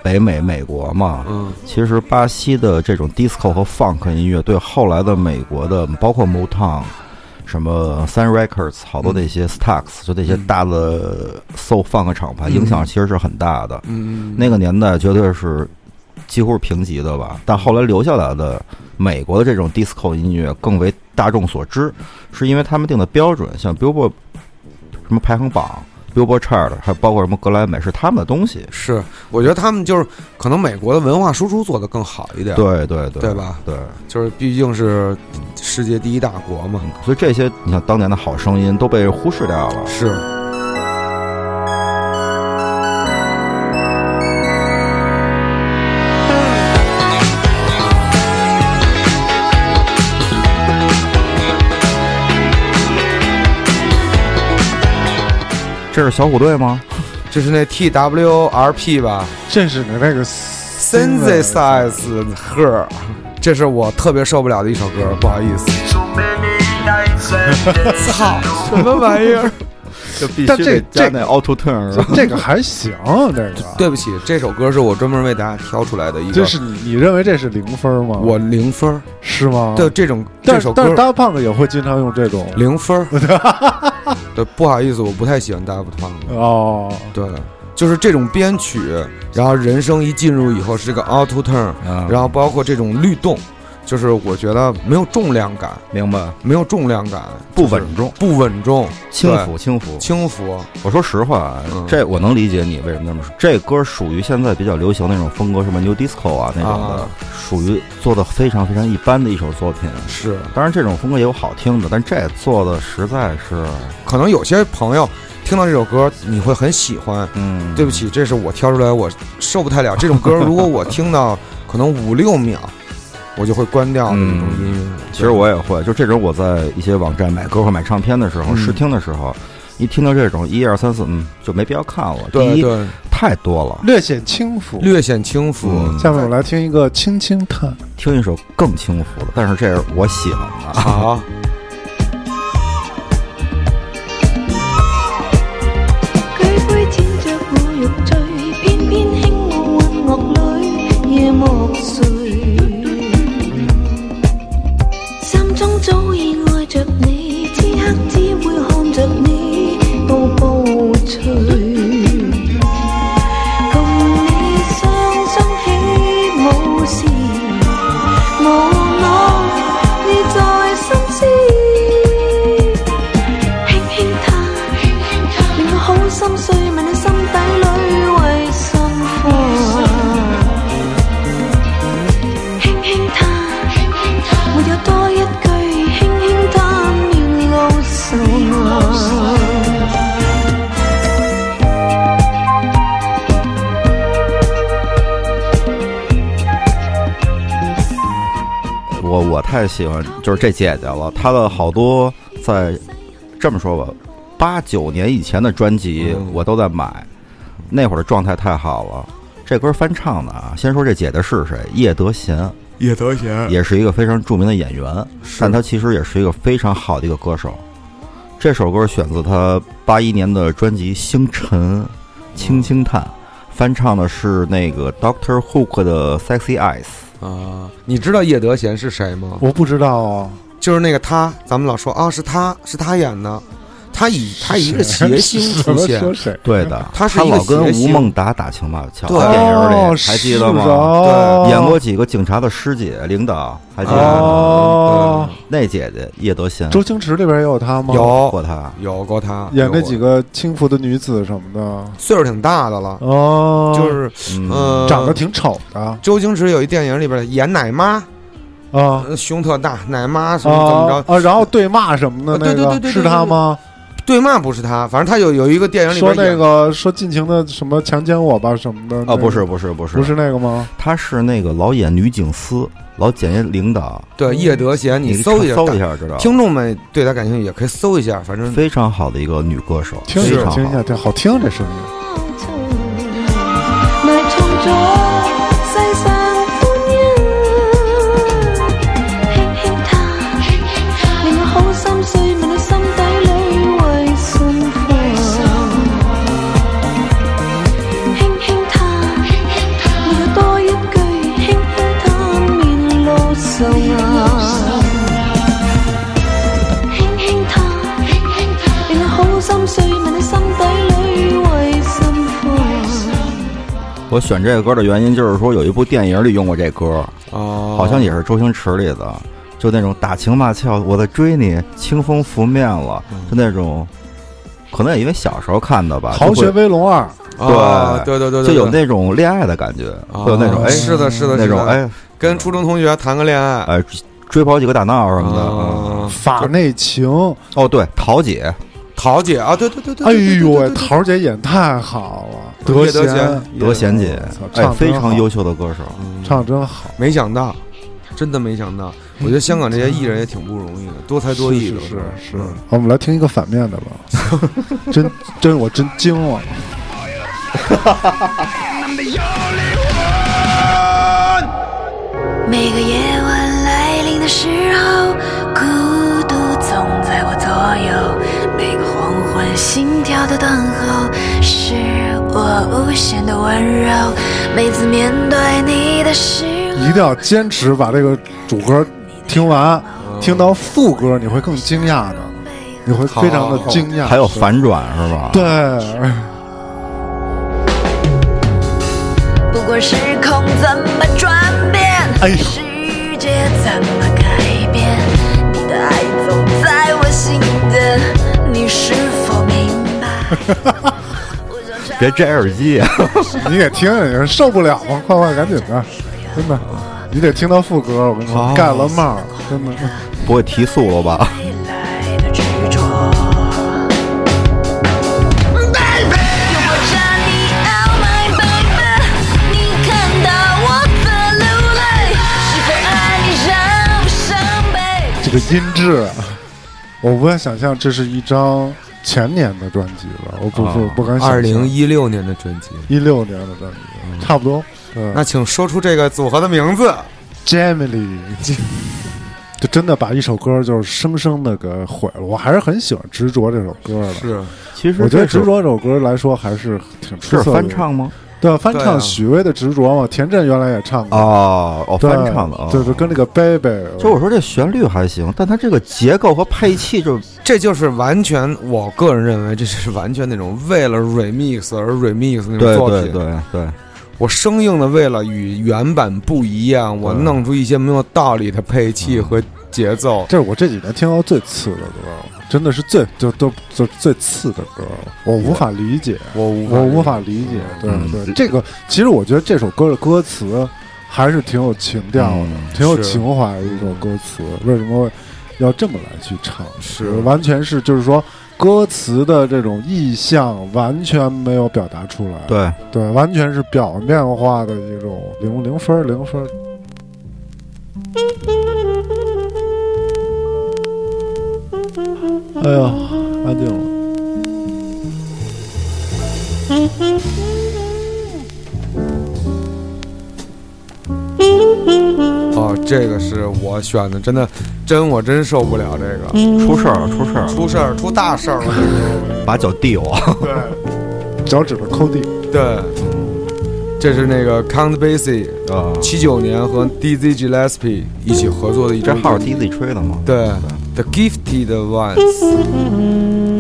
北美美国嘛。嗯其实巴西的这种 disco 和 funk 音乐，对后来的美国的，包括 Motown、什么 Sun Records，好多那些 Stax，就那些大的 soul funk 厂牌，影响其实是很大的。嗯，那个年代绝对是几乎是平级的吧，但后来留下来的美国的这种 disco 音乐更为大众所知，是因为他们定的标准，像 Billboard 什么排行榜、Billboard Chart，还包括什么格莱美，是他们的东西。是，我觉得他们就是可能美国的文化输出做得更好一点，，对对对，对吧？对，就是毕竟是世界第一大国嘛，所以这些你像当年的好声音都被忽视掉了。是。这是小虎队吗？[LAUGHS] 这是那 T W R P 吧这是你那个 Synthesize Her，这是我特别受不了的一首歌，不好意思。[LAUGHS] 操，什么玩意儿？[LAUGHS] 就必须这这那 Auto 吧？这个还行，这个 [LAUGHS] 对不起，这首歌是我专门为大家挑出来的一个。就是你你认为这是零分吗？我零分，是吗？对这种但这首歌是但是大胖子也会经常用这种零分儿。[LAUGHS] 对，不好意思，我不太喜欢 Daft Punk。哦，对，就是这种编曲，然后人声一进入以后是这个 auto turn，嗯然后包括这种律动，就是我觉得没有重量感，明白，没有重量感，不稳重，不稳重，轻浮轻浮。轻浮。我说实话啊嗯，这我能理解你为什么那么说。这歌属于现在比较流行那种风格，什么 New Disco 啊那种的啊，属于做的非常非常一般的一首作品。是，当然，这种风格也有好听的，但这做的实在是，可能有些朋友听到这首歌你会很喜欢。嗯，对不起，这是我挑出来，我受不太了这种歌。如果我听到可能五六秒，我就会关掉的那种音乐。其实我也会，就这种我在一些网站买歌或买唱片的时候，嗯试听的时候，一听到这种一二三四，嗯，就没必要看了。第一，对对，太多了，略显轻浮。略显轻浮。嗯下面我来听一个《轻轻叹》。听一首更轻浮的，但是这是我喜欢的。好，太喜欢就是这姐姐了，她的好多在这么说吧，八九年以前的专辑嗯我都在买，那会儿的状态太好了。这歌翻唱的啊，先说这姐姐是谁？叶德娴，叶德娴也是一个非常著名的演员，但她其实也是一个非常好的一个歌手。这首歌选自她八一年的专辑《星辰》，轻轻叹，翻唱的是那个 Doctor Hook 的《Sexy Eyes》。啊，你知道叶德娴是谁吗？我不知道啊，就是那个他，咱们老说啊，是他是他演的，他以他以一个谐星出现，[LAUGHS] 对的，他老跟吴孟达打情骂俏，电影哦里还记得吗？对演过几个警察的师姐、领导，还记得吗？哦，那姐姐叶德娴。周星驰里边也有他吗？有。过她，有过他。演那几个轻浮的女子什么的。岁数挺大的了，哦，就是嗯，呃，长得挺丑的。周星驰有一电影里边演奶妈，啊。呃胸特大，奶妈什么怎么着？啊啊！然后对骂什么的对对对是他吗？对骂不是他，反正他有有一个电影里说边演那个说尽情的什么强奸我吧什么的啊，不是，不是，不是，不是那个吗？他是那个老演女警司，老检验领导，对叶德娴，你搜一下，搜一下知道。听众们对他感兴趣也可以搜一下，反正非常好的一个女歌手，听非常好一下听一下，。这好听这声音。我选这个歌的原因就是说，有一部电影里用过这歌，哦，好像也是周星驰里的，就那种打情骂俏，我在追你，清风拂面了，就那种，可能也因为小时候看的吧，《逃学威龙二》哦对对对对，就有那种恋爱的感觉，会有那种哎，是的是的是那种哎跟初中同学谈个恋爱，哎追跑几个打闹什么的。法内情，哦，对，桃姐，桃姐啊，对对对对，哎呦喂，，桃姐演太好了，叶德娴娴德贤姐，哎，非常优秀的歌手。嗯唱真好，没想到，真的没想到，我觉得香港这些艺人也挺不容易的，多才多艺是是都是是。我们来听一个反面的吧，[LAUGHS] 真真我真惊了。[LAUGHS] 每个夜晚来临的时候，孤独总在我左右。每个黄昏，心跳的等候，是我无限的温柔。每次面对你的时候，一定要坚持把这个主歌听完，听到副歌你会更惊讶的，你会非常的惊讶。还有反转是吧？对，不管时空怎么转变，哎世界怎么别摘耳机，[LAUGHS] 你得听，听受不了吗？快快赶紧的，真的，你得听到副歌。我跟你说，盖了帽，真的。不会提速了吧？未来的执着。拥抱着你，Oh my baby，你看到我的流泪，是否爱你让我伤悲？这个音质啊，我无法想象这是一张前年的专辑了，我不不哦不敢想象。二零一六年的专辑，一六年的专辑，差不多。嗯那请说出这个组合的名字。Jamily，[LAUGHS] 就真的把一首歌就是生生的给毁了。我还是很喜欢《执着》这首歌的。是，其实我觉得《执着》这首歌来说还是挺出是色的。翻唱吗？对啊，翻对啊唱许巍的《执着》嘛，田震原来也唱过。哦哦，翻唱的啊。对对，跟那个 Baby，就我说这旋律还行，但它这个结构和配器就这就是完全，我个人认为这是完全那种为了 remix 而 remix 那种对对作品。对对，我生硬的为了与原版不一样，我弄出一些没有道理的配器和节奏。这是我这几年听到最次的歌，真的是最就都就最次的歌，我无法理解，我我无法理解。对嗯对，这个其实我觉得这首歌的歌词还是挺有情调的嗯，挺有情怀的一首歌词。为什么要这么来去唱？是完全是就是说歌词的这种意象完全没有表达出来，对对，完全是表面化的一种零零分零分。哎呀，安静了。[LAUGHS] 哦，这个是我选的，真的，真我真受不了这个，出事儿了，出事儿了，出事儿出大事儿了，把脚递我。对。脚趾头抠地，对，这是那个 Count Basie 啊，七九年和 Dizzy Gillespie 一起合作的一张这号是 DZ 吹的吗？对，The Gifted Ones。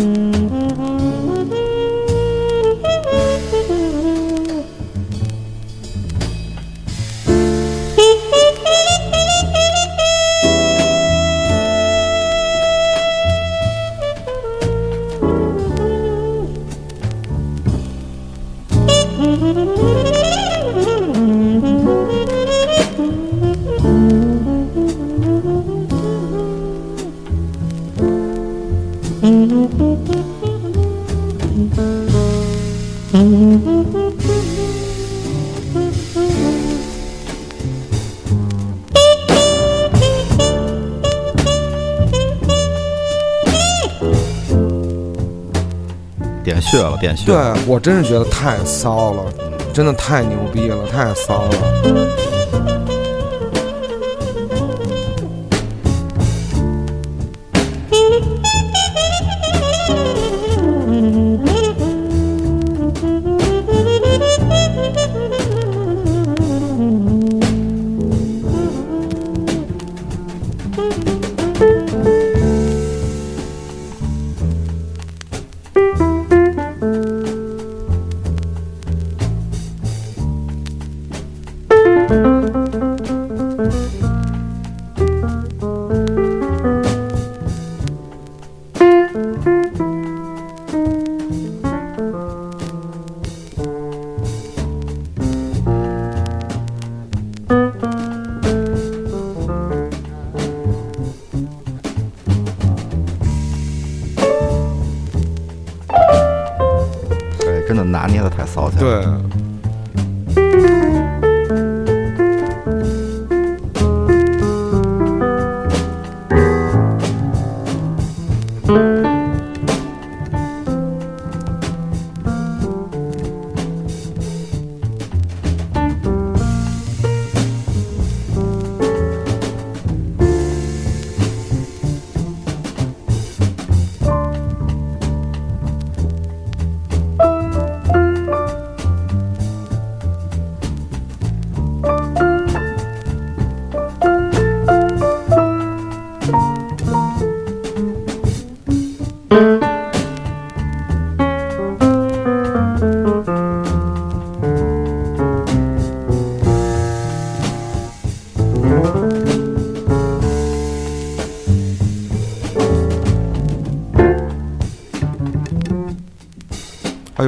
对。我真是觉得太骚了，真的太牛逼了，太骚了。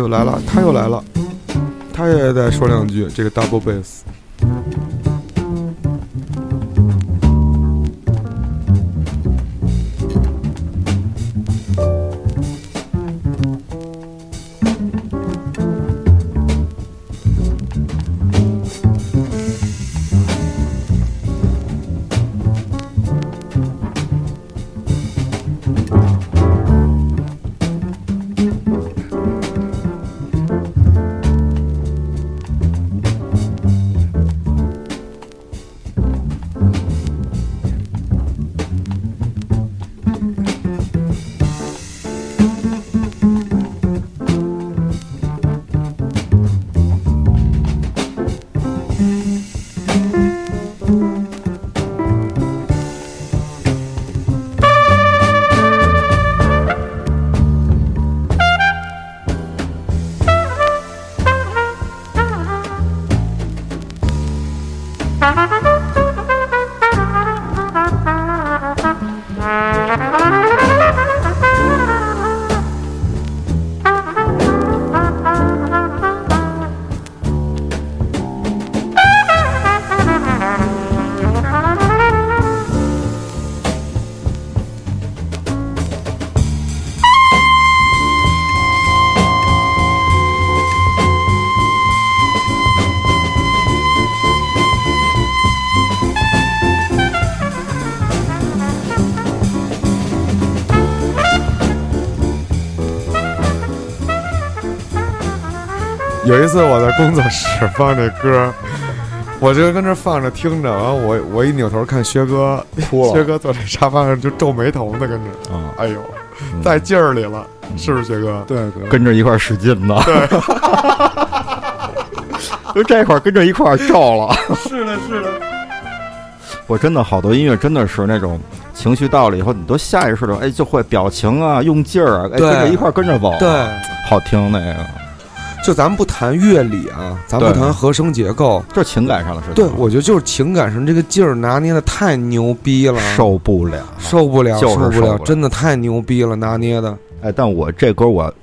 来了，他又来了，他也得说两句。这个 double bass，有一次我在工作室放这歌，[LAUGHS] 我就跟这放着听着，完了我我一扭头看薛哥，哭薛哥坐在沙发上就皱眉头呢，跟着，啊，哎呦，在劲儿里了，是不是薛哥？对对，跟着一块儿使劲呢。对，[LAUGHS] 就这块儿跟着一块儿照了。[LAUGHS] 是的，是的，我真的好多音乐真的是那种情绪到了以后，你都下意识的哎就会表情啊、用劲儿啊，哎跟着一块儿跟着走，对，好听那个，就咱们不谈乐理啊，咱不谈和声结构，就是情感上的事情。对我觉得就是情感上这个劲儿拿捏的太牛逼了，受不了，受不了，就是受不了，真的太牛逼了，拿捏的，哎，但我这歌我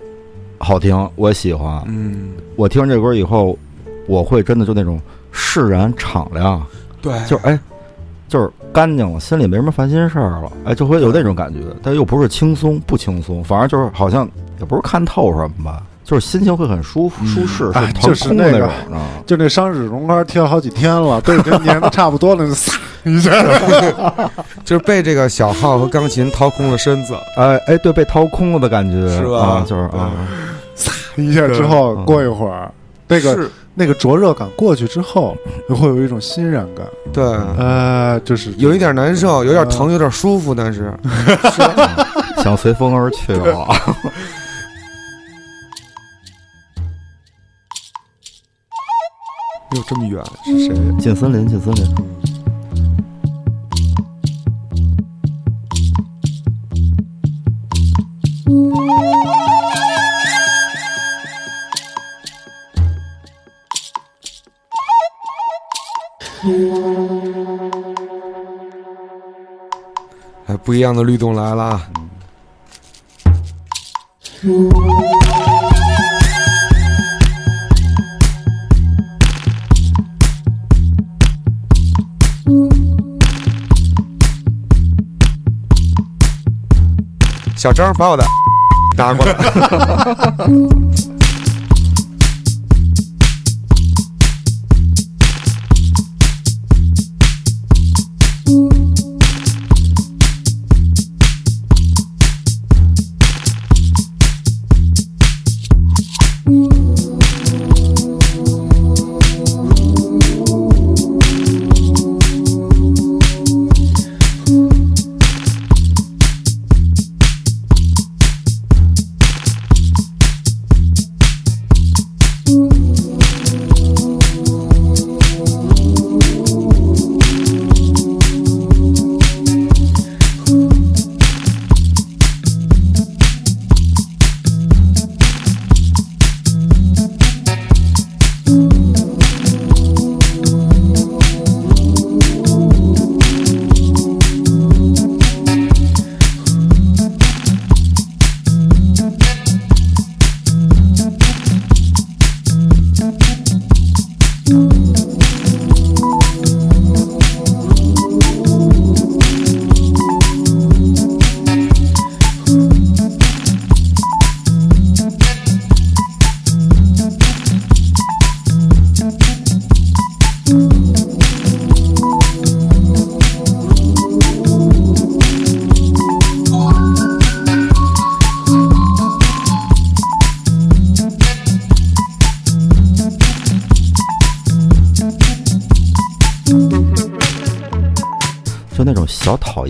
好听，我喜欢。嗯，我听完这歌以后，我会真的就那种释然敞亮，对，就是哎，就是干净了，心里没什么烦心事儿了，哎，就会有那种感觉。但又不是轻松，不轻松，反而就是好像也不是看透什么吧，就是心情会很舒舒适，哎是腾就是空的那个种啊。就那伤纸绒花贴了好几天了，都已经粘的差不多了，就撒一下，[LAUGHS] 就是被这个小号和钢琴掏空了身子，哎哎，对，被掏空了的感觉是吧？啊，就是啊，撒一下之后过一会儿，那个，那个灼热感过去之后，就会有一种欣然感，对，呃，就是有一点难受，有点疼，有点舒服，但是。[LAUGHS] 想随风而去了。哟这么远是谁？进森林，进森林。哎，不一样的律动来了啊！小张把我的 [LAUGHS] 拿过来。[LAUGHS]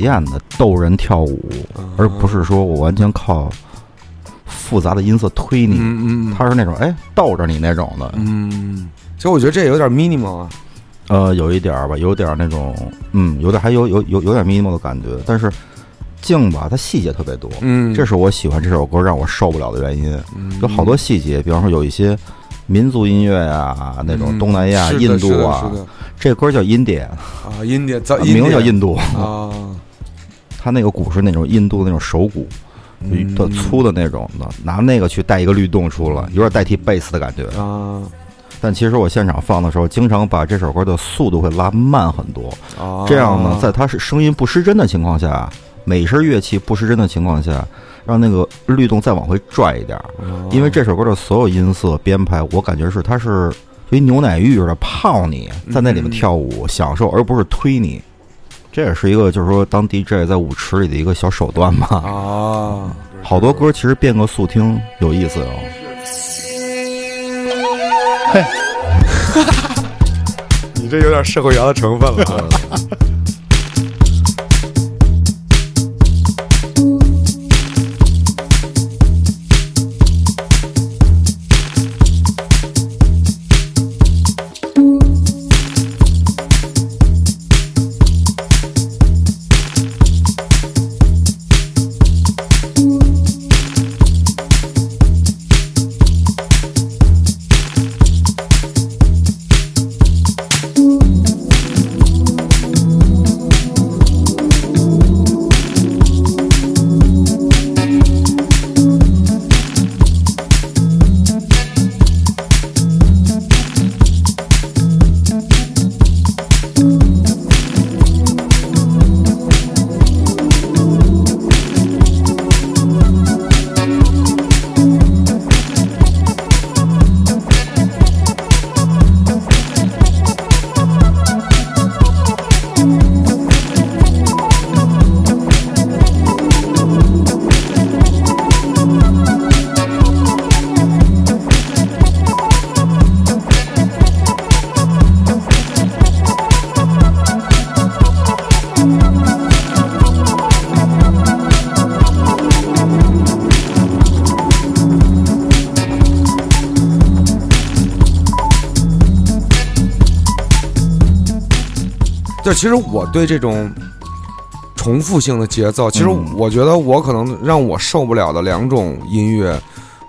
小讨厌的逗人跳舞，而不是说我完全靠复杂的音色推你，嗯嗯他是那种哎逗着你那种的，嗯，其实我觉得这有点 minimal 啊。呃，有一点儿吧，有点那种，嗯，有点还有有有有点 minimal 的感觉，但是静吧，它细节特别多，嗯，这是我喜欢这首歌让我受不了的原因，有好多细节，比方说有一些民族音乐啊，那种东南亚、印度啊这歌叫印典，啊，印第早名字叫印度，啊，它那个鼓是那种印度的那种手鼓，嗯。特粗的那种的，拿那个去带一个律动出来，有点代替贝斯的感觉。啊。但其实我现场放的时候，经常把这首歌的速度会拉慢很多，啊，这样呢，在它是声音不失真的情况下，每一声乐器不失真的情况下，让那个律动再往回拽一点因为这首歌的所有音色编排，我感觉是它是有一牛奶浴似的泡你在那里面跳舞、享受，而不是推你。这也是一个就是说当 DJ 在舞池里的一个小手段吧。啊，[LAUGHS] 好多歌其实变个速听有意思哦。嘿 [LAUGHS] 你这有点社会摇的成分了 [LAUGHS] 就其实我对这种重复性的节奏，其实嗯我觉得我可能让我受不了的两种音乐，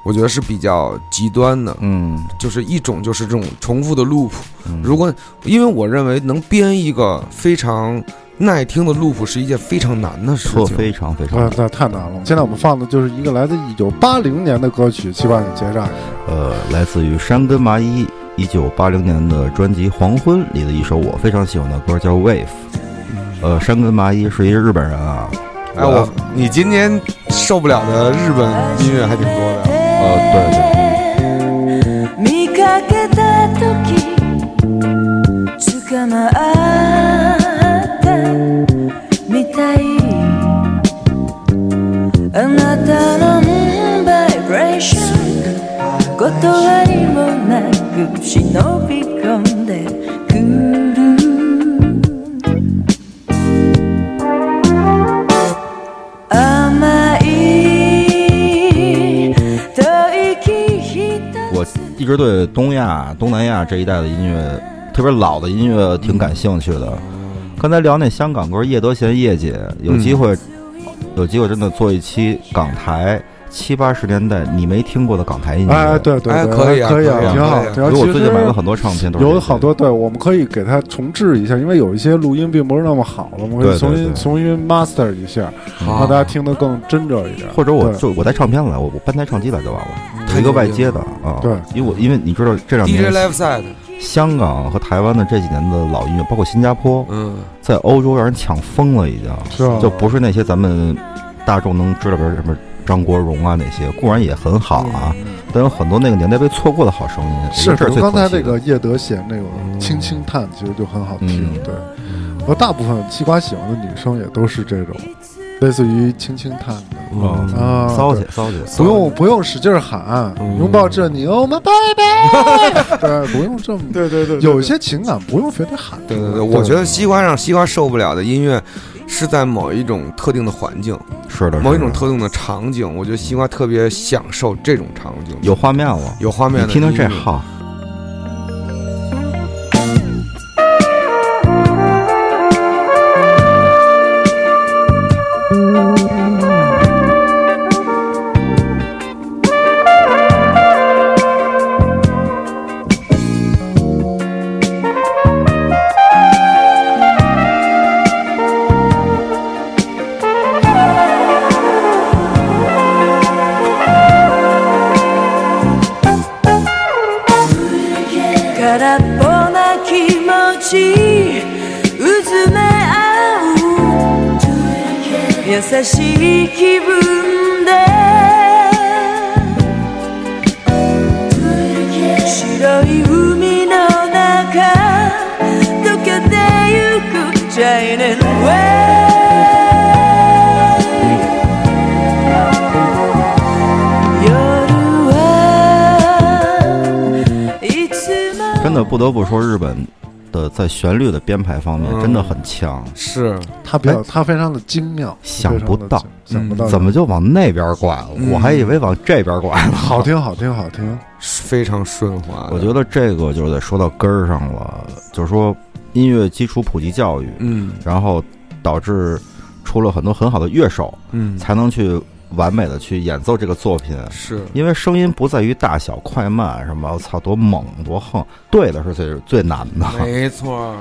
我觉得是比较极端的。嗯，就是一种就是这种重复的 loop，嗯如果因为我认为能编一个非常耐听的 loop 是一件非常难的事情。[LAUGHS] 非常非常啊，那太难了。现在我们放的就是一个来自一九八零年的歌曲，希望你结账。呃，来自于山根麻衣一九八零年的专辑《黄昏》里的一首我非常喜欢的歌，叫《Wave》。呃，山根麻衣是一个日本人啊。哎，我你今年受不了的日本音乐还挺多的。呃，对对，見かけた時捕まったみたいあなたのバイブレーション断りも [LAUGHS] なく忍び込んでくる甘い吐息ひと我一直对东亚、东南亚这一带的音乐，特别老的音乐挺感兴趣的。刚才聊那香港歌，叶德娴叶姐，有机会，有机会真的做一期港台 七八十年代你没听过的港台音乐。哎，对对可以啊可以啊，挺好可以啊。挺好。因为我最近买了很多唱片，都是有好多，对，我们可以给它重置一下，因为有一些录音并不是那么好了，我们可以重新重新 master 一下，好让大家听得更真着一点。或者我就我带唱片来，我我搬台唱机来就完了，一个外接的啊。对，因为我因为你知道这两 DJ 年 Live Side，香港和台湾的这几年的老音乐，包括新加坡，嗯，在欧洲让人抢疯了，已经是啊？就不是那些咱们大众能知道，的什么张国荣啊那些，固然也很好啊，但有很多那个年代被错过的好声音。是，是最刚才那个叶德娴那个嗯《轻轻叹》，其实就很好听。嗯对，我大部分西瓜喜欢的女生也都是这种，类似于《轻轻叹》的。嗯啊骚对气骚气，不用不用使劲儿喊，嗯拥抱着你，Oh my baby，[LAUGHS] 对，不用这么，对对对有些情感不用非得喊。对对对，我觉得西瓜让西瓜受不了的音乐，是在某一种特定的环境，是的，某一种特定的场景，我觉得西瓜特别享受这种场景，有画面了。有画面的你听听这号，在旋律的编排方面嗯真的很强，是他比较他非常的精妙，想不到想不到怎么就往那边拐了？嗯我还以为往这边拐了。好听好听好 [LAUGHS] 听，非常顺滑。我觉得这个就得说到根儿上了，就是说音乐基础普及教育，嗯然后导致出了很多很好的乐手，嗯才能去完美的去演奏这个作品。是。因为声音不在于大小快慢，什么我操多猛多横，对的是最最难的。没错儿，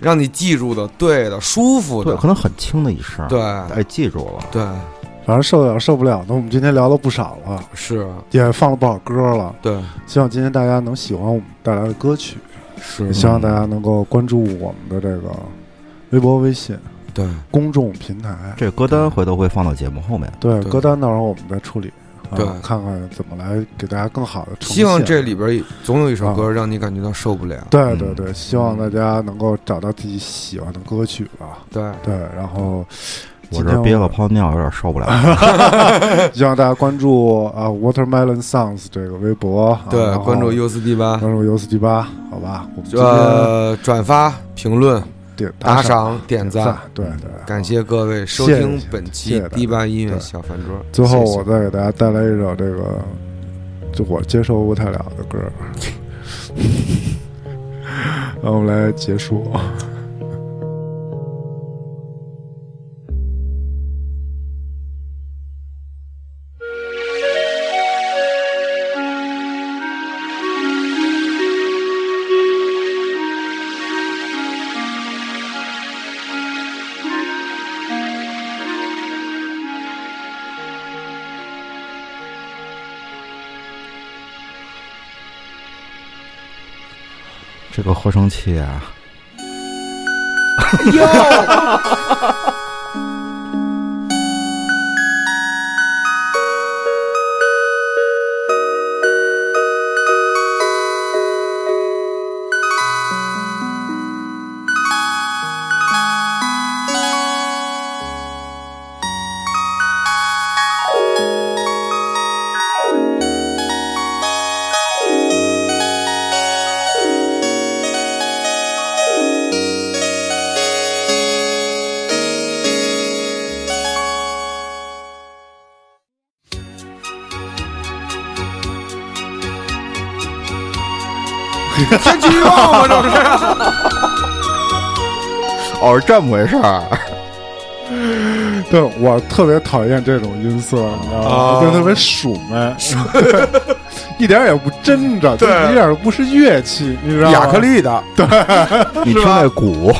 让你记住的，对的，舒服对，的，可能很轻的一声，对。哎，记住了。对。反正受得了受不了的，我们今天聊了不少了，是，也放了不少歌了。对。希望今天大家能喜欢我们带来的歌曲，是。也希望大家能够关注我们的这个微博、微信对公众平台。这歌单回头会放到节目后面。对对歌单到时候我们再处理，啊对看看怎么来给大家更好的呈现。希望这里边总有一首歌让你感觉到受不了。对对对，希望大家能够找到自己喜欢的歌曲吧。对对，然后我这憋了泡尿，有点受不了。[LAUGHS] 希望大家关注啊 Watermelon Sounds 这个微博，啊对关注 U 四 D 八，关注 U 四 D 八，好吧？呃，转发、评论、点打赏、点赞赞，，对对，感谢各位收听本期谢谢大家 D 八音乐小饭桌。最后我再给大家带来一首这个，就我接受不太了的歌，[LAUGHS] 然后我们来结束。这个合成器 [LAUGHS] 天气预报吗，这不是？[LAUGHS] 哦，是这么回事儿。对我特别讨厌这种音色，你知道吗？就特别鼠们，[LAUGHS] 一点也不真着，就对一点都不是乐器，你知道吗？亚克力的，对你听那鼓，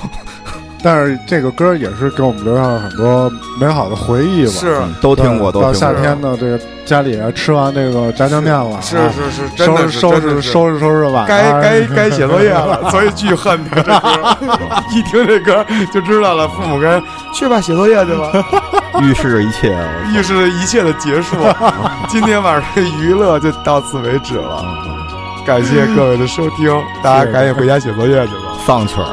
但是这个歌也是给我们留下了很多美好的回忆吧。是嗯都听过，都到听过。夏天呢，这个家里吃完这个炸酱面了，是啊是是，收拾收拾收拾收拾碗，该啊该该写作业了，[LAUGHS] 所以巨恨他这歌。一听这歌就知道了，父母该去吧，写作业去吧，预示着一切。预示着一切的结束。[LAUGHS] 今天晚上的娱乐就到此为止了，感谢各位的收听，大家赶紧回家写作业去吧。丧曲儿，